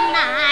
难